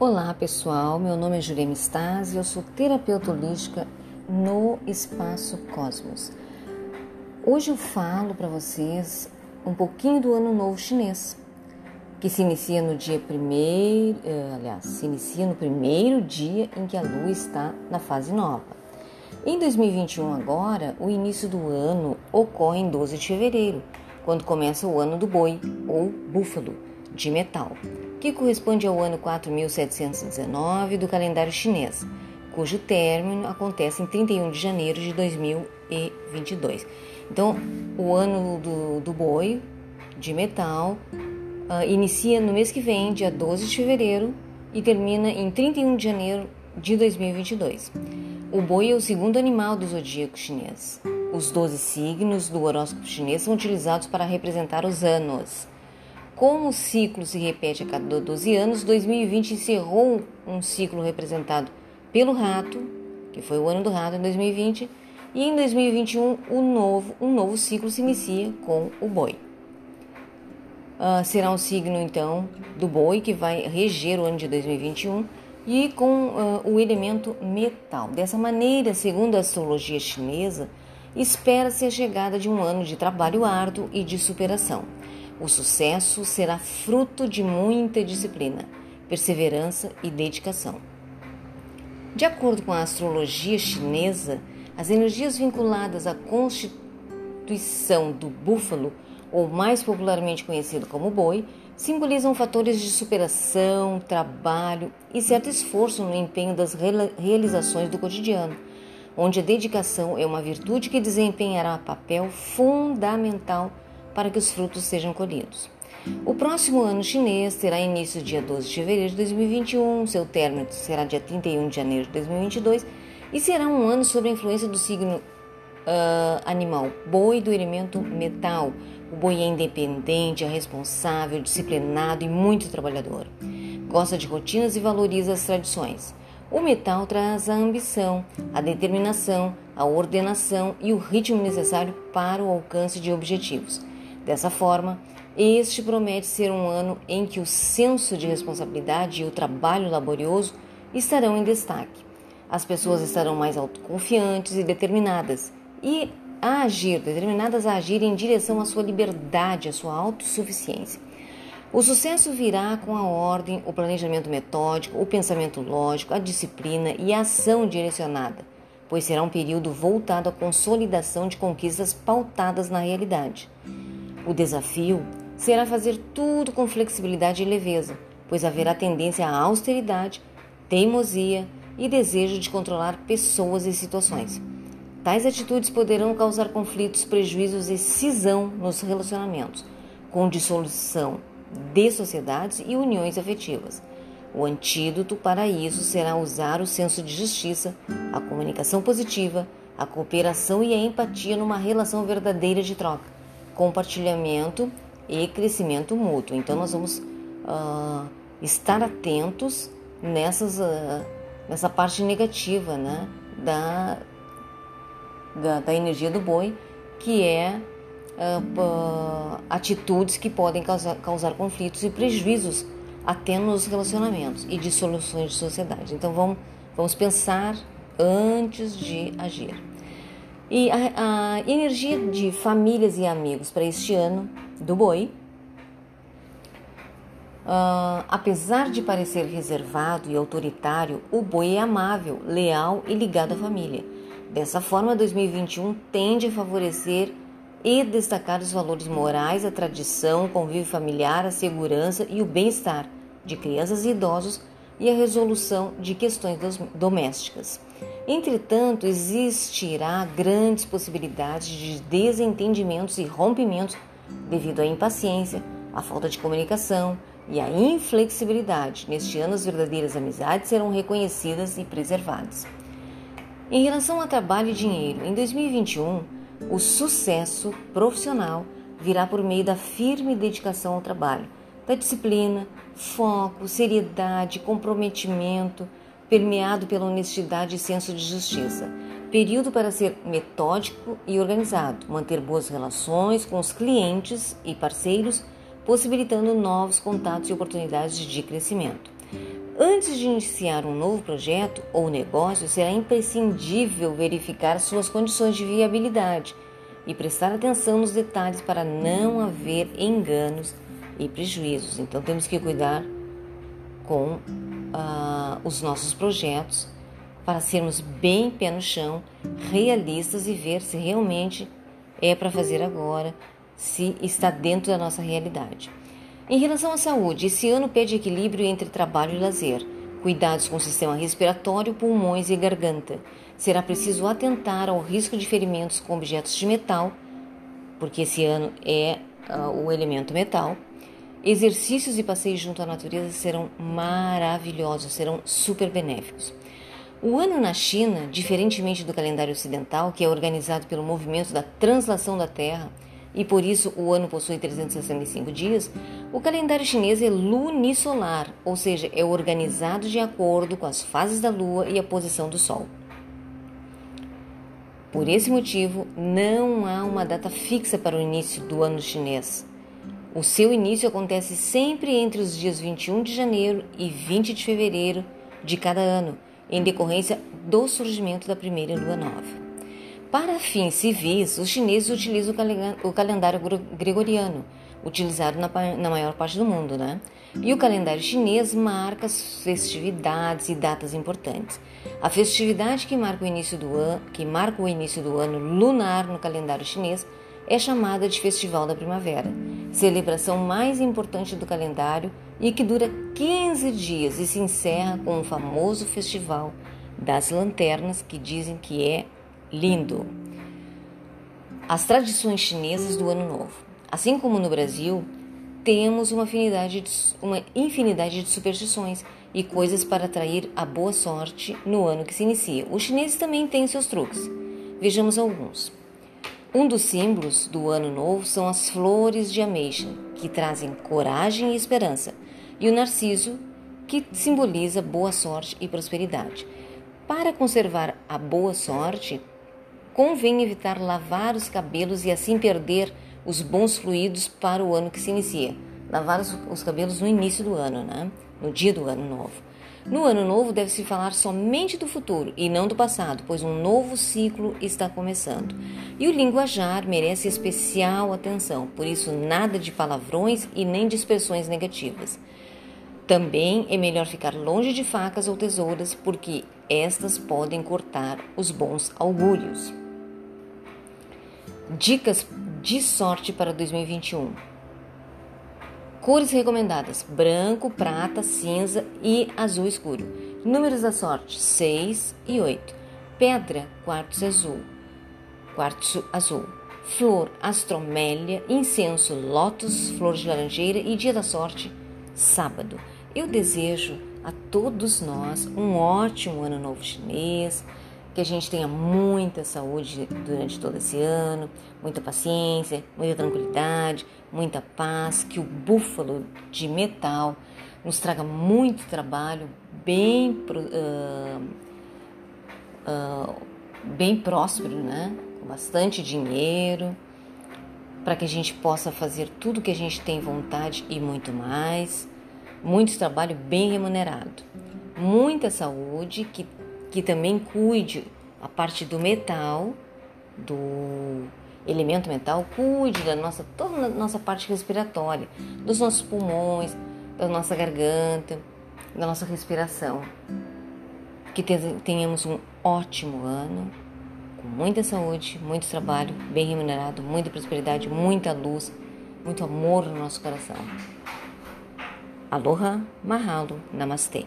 Olá pessoal, meu nome é Jurema Stasi, eu sou terapeuta holística no Espaço Cosmos. Hoje eu falo para vocês um pouquinho do Ano Novo Chinês, que se inicia no dia primeiro, eh, aliás, se inicia no primeiro dia em que a Lua está na fase nova. Em 2021 agora, o início do ano ocorre em 12 de fevereiro, quando começa o ano do boi ou búfalo de metal que corresponde ao ano 4719 do calendário chinês, cujo término acontece em 31 de janeiro de 2022. Então, o ano do, do boi de metal uh, inicia no mês que vem, dia 12 de fevereiro, e termina em 31 de janeiro de 2022. O boi é o segundo animal do zodíaco chinês. Os 12 signos do horóscopo chinês são utilizados para representar os anos. Como o ciclo se repete a cada 12 anos, 2020 encerrou um ciclo representado pelo rato, que foi o ano do rato em 2020, e em 2021 um novo, um novo ciclo se inicia com o boi. Uh, será um signo então do boi que vai reger o ano de 2021 e com uh, o elemento metal. Dessa maneira, segundo a astrologia chinesa, espera-se a chegada de um ano de trabalho árduo e de superação. O sucesso será fruto de muita disciplina, perseverança e dedicação. De acordo com a astrologia chinesa, as energias vinculadas à constituição do búfalo, ou mais popularmente conhecido como boi, simbolizam fatores de superação, trabalho e certo esforço no empenho das realizações do cotidiano, onde a dedicação é uma virtude que desempenhará papel fundamental para que os frutos sejam colhidos. O próximo ano chinês terá início dia 12 de fevereiro de 2021, seu término será dia 31 de janeiro de 2022 e será um ano sob a influência do signo uh, animal boi do elemento metal. O boi é independente, é responsável, disciplinado e muito trabalhador. Gosta de rotinas e valoriza as tradições. O metal traz a ambição, a determinação, a ordenação e o ritmo necessário para o alcance de objetivos. Dessa forma, este promete ser um ano em que o senso de responsabilidade e o trabalho laborioso estarão em destaque. As pessoas estarão mais autoconfiantes e determinadas e a agir, determinadas a agir em direção à sua liberdade, à sua autossuficiência. O sucesso virá com a ordem, o planejamento metódico, o pensamento lógico, a disciplina e a ação direcionada, pois será um período voltado à consolidação de conquistas pautadas na realidade. O desafio será fazer tudo com flexibilidade e leveza, pois haverá tendência à austeridade, teimosia e desejo de controlar pessoas e situações. Tais atitudes poderão causar conflitos, prejuízos e cisão nos relacionamentos, com dissolução de sociedades e uniões afetivas. O antídoto para isso será usar o senso de justiça, a comunicação positiva, a cooperação e a empatia numa relação verdadeira de troca compartilhamento e crescimento mútuo. Então, nós vamos uh, estar atentos nessas, uh, nessa parte negativa né, da, da, da, energia do boi, que é uh, atitudes que podem causar, causar conflitos e prejuízos até nos relacionamentos e dissoluções de sociedade. Então, vamos, vamos pensar antes de agir. E a, a energia de famílias e amigos para este ano do boi, uh, apesar de parecer reservado e autoritário, o boi é amável, leal e ligado à família. Dessa forma, 2021 tende a favorecer e destacar os valores morais, a tradição, o convívio familiar, a segurança e o bem-estar de crianças e idosos e a resolução de questões domésticas. Entretanto, existirá grandes possibilidades de desentendimentos e rompimentos devido à impaciência, à falta de comunicação e à inflexibilidade. Neste ano, as verdadeiras amizades serão reconhecidas e preservadas. Em relação a trabalho e dinheiro, em 2021, o sucesso profissional virá por meio da firme dedicação ao trabalho, da disciplina, foco, seriedade, comprometimento, permeado pela honestidade e senso de justiça. Período para ser metódico e organizado, manter boas relações com os clientes e parceiros, possibilitando novos contatos e oportunidades de crescimento. Antes de iniciar um novo projeto ou negócio, será imprescindível verificar suas condições de viabilidade e prestar atenção nos detalhes para não haver enganos e prejuízos. Então, temos que cuidar com uh, os nossos projetos para sermos bem pé no chão, realistas e ver se realmente é para fazer agora, se está dentro da nossa realidade. Em relação à saúde, esse ano pede equilíbrio entre trabalho e lazer, cuidados com o sistema respiratório, pulmões e garganta. Será preciso atentar ao risco de ferimentos com objetos de metal, porque esse ano é uh, o elemento metal. Exercícios e passeios junto à natureza serão maravilhosos, serão super benéficos. O ano na China, diferentemente do calendário ocidental, que é organizado pelo movimento da translação da Terra, e por isso o ano possui 365 dias, o calendário chinês é lunisolar, ou seja, é organizado de acordo com as fases da lua e a posição do sol. Por esse motivo, não há uma data fixa para o início do ano chinês. O seu início acontece sempre entre os dias 21 de janeiro e 20 de fevereiro de cada ano, em decorrência do surgimento da primeira lua nova. Para fins civis, os chineses utilizam o calendário gregoriano, utilizado na, maior parte do mundo, né? E o calendário chinês marca festividades e datas importantes. A festividade que marca o início do ano, que marca o início do ano lunar no calendário chinês, é chamada de Festival da Primavera, celebração mais importante do calendário e que dura 15 dias e se encerra com o famoso Festival das Lanternas, que dizem que é lindo. As tradições chinesas do Ano Novo. Assim como no Brasil, temos uma, afinidade de, uma infinidade de superstições e coisas para atrair a boa sorte no ano que se inicia. Os chineses também têm seus truques. Vejamos alguns. Um dos símbolos do Ano Novo são as flores de ameixa, que trazem coragem e esperança, e o narciso, que simboliza boa sorte e prosperidade. Para conservar a boa sorte, convém evitar lavar os cabelos e assim perder os bons fluidos para o ano que se inicia. Lavar os, os cabelos no início do ano, né? no dia do ano novo. No ano novo deve-se falar somente do futuro e não do passado, pois um novo ciclo está começando. E o linguajar merece especial atenção, por isso nada de palavrões e nem de expressões negativas. Também é melhor ficar longe de facas ou tesouras, porque estas podem cortar os bons augúrios. Dicas de sorte para 2021. Cores recomendadas: branco, prata, cinza e azul escuro. Números da sorte: 6 e 8. Pedra, quartzo azul. Quartzo azul. Flor, astromélia. Incenso, lótus, flor de laranjeira. E dia da sorte, sábado. Eu desejo a todos nós um ótimo ano novo chinês que a gente tenha muita saúde durante todo esse ano, muita paciência, muita tranquilidade, muita paz, que o búfalo de metal nos traga muito trabalho, bem, uh, uh, bem próspero, né? com bastante dinheiro, para que a gente possa fazer tudo que a gente tem vontade e muito mais. Muito trabalho bem remunerado. Muita saúde, que que também cuide a parte do metal, do elemento metal, cuide da nossa toda a nossa parte respiratória, dos nossos pulmões, da nossa garganta, da nossa respiração. Que tenhamos um ótimo ano, com muita saúde, muito trabalho, bem remunerado, muita prosperidade, muita luz, muito amor no nosso coração. Aloha, Mahalo, Namastê.